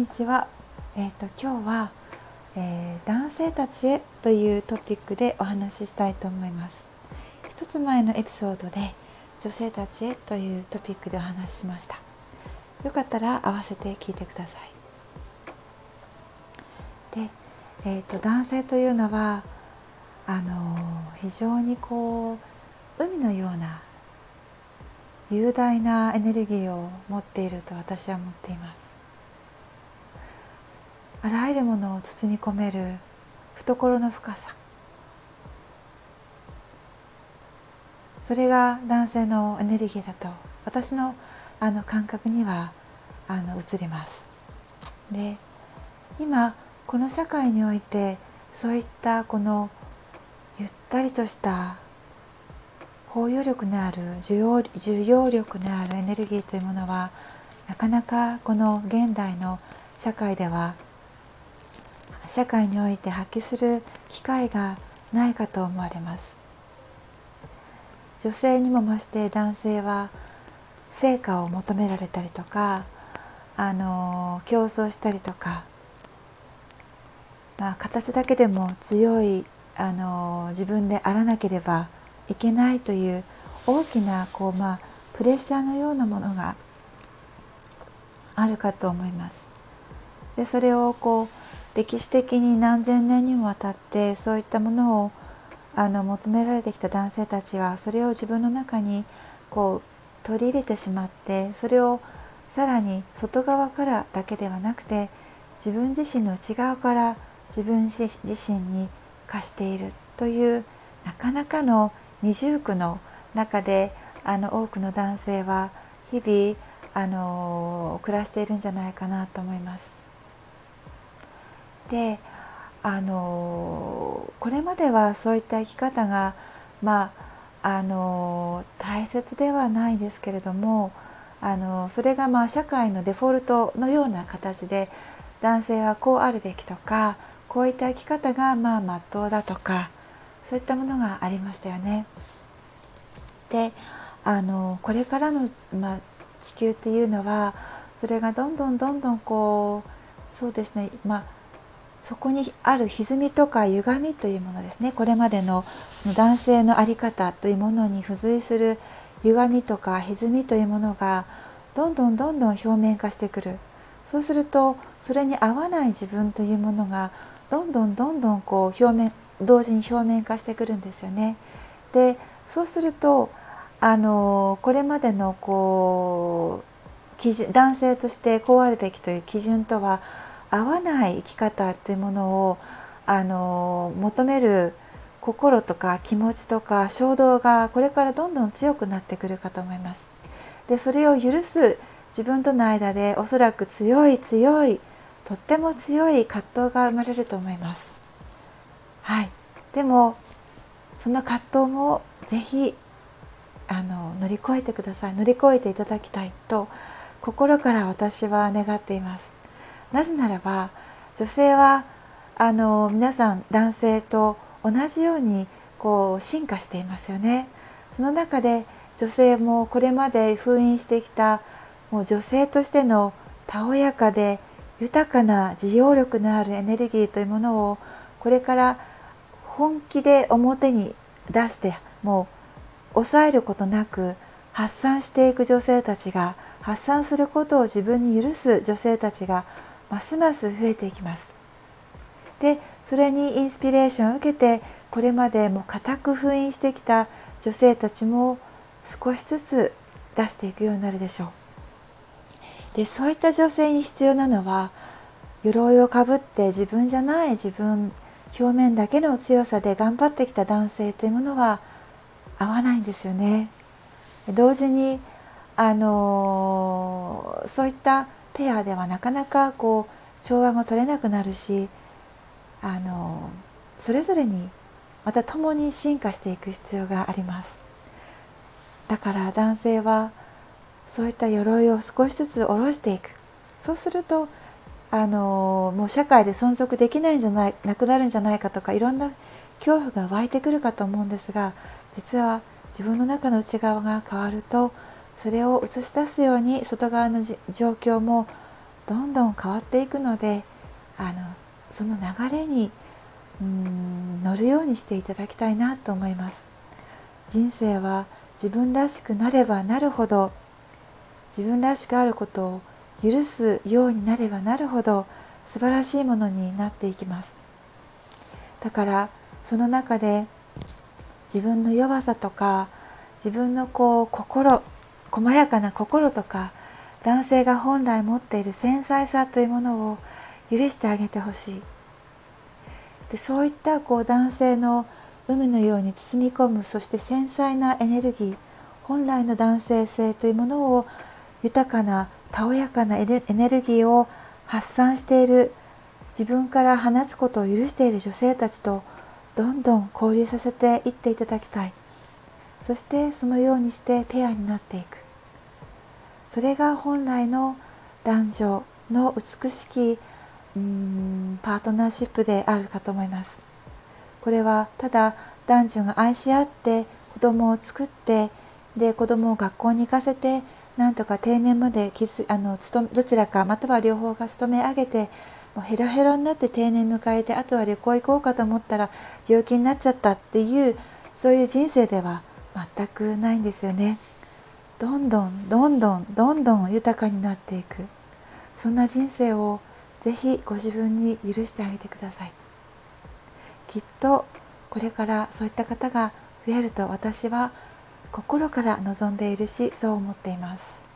にちは。えっ、ー、と今日は、えー、男性たちへというトピックでお話ししたいと思います。一つ前のエピソードで女性たちへというトピックでお話ししました。よかったら合わせて聞いてください。で、えっ、ー、と男性というのはあの非常にこう海のような雄大なエネルギーを持っていると私は思っていますあらゆるものを包み込める懐の深さ。それが男性のエネルギーだと私のあの感覚にはあの移ります。で今この社会においてそういったこのゆったりとした包容力のある需要需要力のあるエネルギーというものはなかなかこの現代の社会では社会において発揮する機会がないかと思われます女性にも増して男性は成果を求められたりとかあの競争したりとか、まあ、形だけでも強いあの自分であらなければいけないという大きなこう、まあ、プレッシャーのようなものがあるかと思います。でそれをこう歴史的に何千年にもわたってそういったものをあの求められてきた男性たちはそれを自分の中にこう取り入れてしまってそれをさらに外側からだけではなくて自分自身の内側から自分自身に課しているというなかなかの二重苦の中であの多くの男性は日々あの暮らしているんじゃないかなと思います。であのこれまではそういった生き方がまああの大切ではないですけれどもあのそれがまあ社会のデフォルトのような形で男性はこうあるべきとかこういった生き方がまあ真っ当だとかそういったものがありましたよね。であのこれからの、まあ、地球っていうのはそれがどんどんどんどんこうそうですねまあそこにある歪みとか歪みというものですねこれまでの男性の在り方というものに付随する歪みとか歪みというものがどんどんどんどん表面化してくるそうするとそれに合わない自分というものがどんどんどんどんこう表面同時に表面化してくるんですよね。でそうするとあのこれまでのこう基準男性としてこうあるべきという基準とは合わない生き方っていうものをあの求める心とか気持ちとか衝動がこれからどんどん強くなってくるかと思います。でそれを許す自分との間でおそらく強い強いとっても強い葛藤が生まれると思います。はい、でもその葛藤もぜひあの乗り越えてください乗り越えていただきたいと心から私は願っていますなぜならば女性はあの皆さん男性と同じようにこう進化していますよね。その中で女性もこれまで封印してきたもう女性としてのたおやかで豊かな自用力のあるエネルギーというものをこれから本気で表に出してもう抑えることなく発散していく女性たちが発散することを自分に許す女性たちがますます増えていきます。でそれにインスピレーションを受けてこれまでも固く封印してきた女性たちも少しずつ出していくようになるでしょう。でそういった女性に必要なのは鎧をかぶって自分じゃない自分表面だけの強さで頑張ってきた男性というものは合わないんですよね。同時にあのそういったペアではなかなかこう調和が取れなくなるしあのそれぞれにまた共に進化していく必要があります。だから男性はそういった鎧を少しずつ下ろしていくそうするとあのもう社会で存続できないんじゃないなくなるんじゃないかとかいろんな恐怖が湧いてくるかと思うんですが実は自分の中の内側が変わるとそれを映し出すように外側の状況もどんどん変わっていくのであのその流れにうん乗るようにしていただきたいなと思います。人生は自分らしくなればなるほど自分らしくあることを許すようになればなるほど素晴らしいものになっていきます。だからその中で自分の弱さとか自分のこう心細やかな心とか男性が本来持っている繊細さというものを許してあげてほしい。でそういったこう男性の海のように包み込むそして繊細なエネルギー本来の男性性というものを豊かなたおやかなエネルギーを発散している自分から放つことを許している女性たちとどんどん交流させていっていただきたい。そしてそのようにしてペアになっていく。それが本来の男女の美しきうんパートナーシップであるかと思います。これはただ男女が愛し合って子供を作ってで子供を学校に行かせてなんとか定年まであのどちらかまたは両方が勤め上げてもうヘロヘロになって定年迎えてあとは旅行行こうかと思ったら病気になっちゃったっていうそういう人生では全くないんですよね。どんどんどんどんどんどん豊かになっていく。そんな人生をぜひご自分に許してあげてください。きっとこれからそういった方が増えると私は心から望んでいるしそう思っています。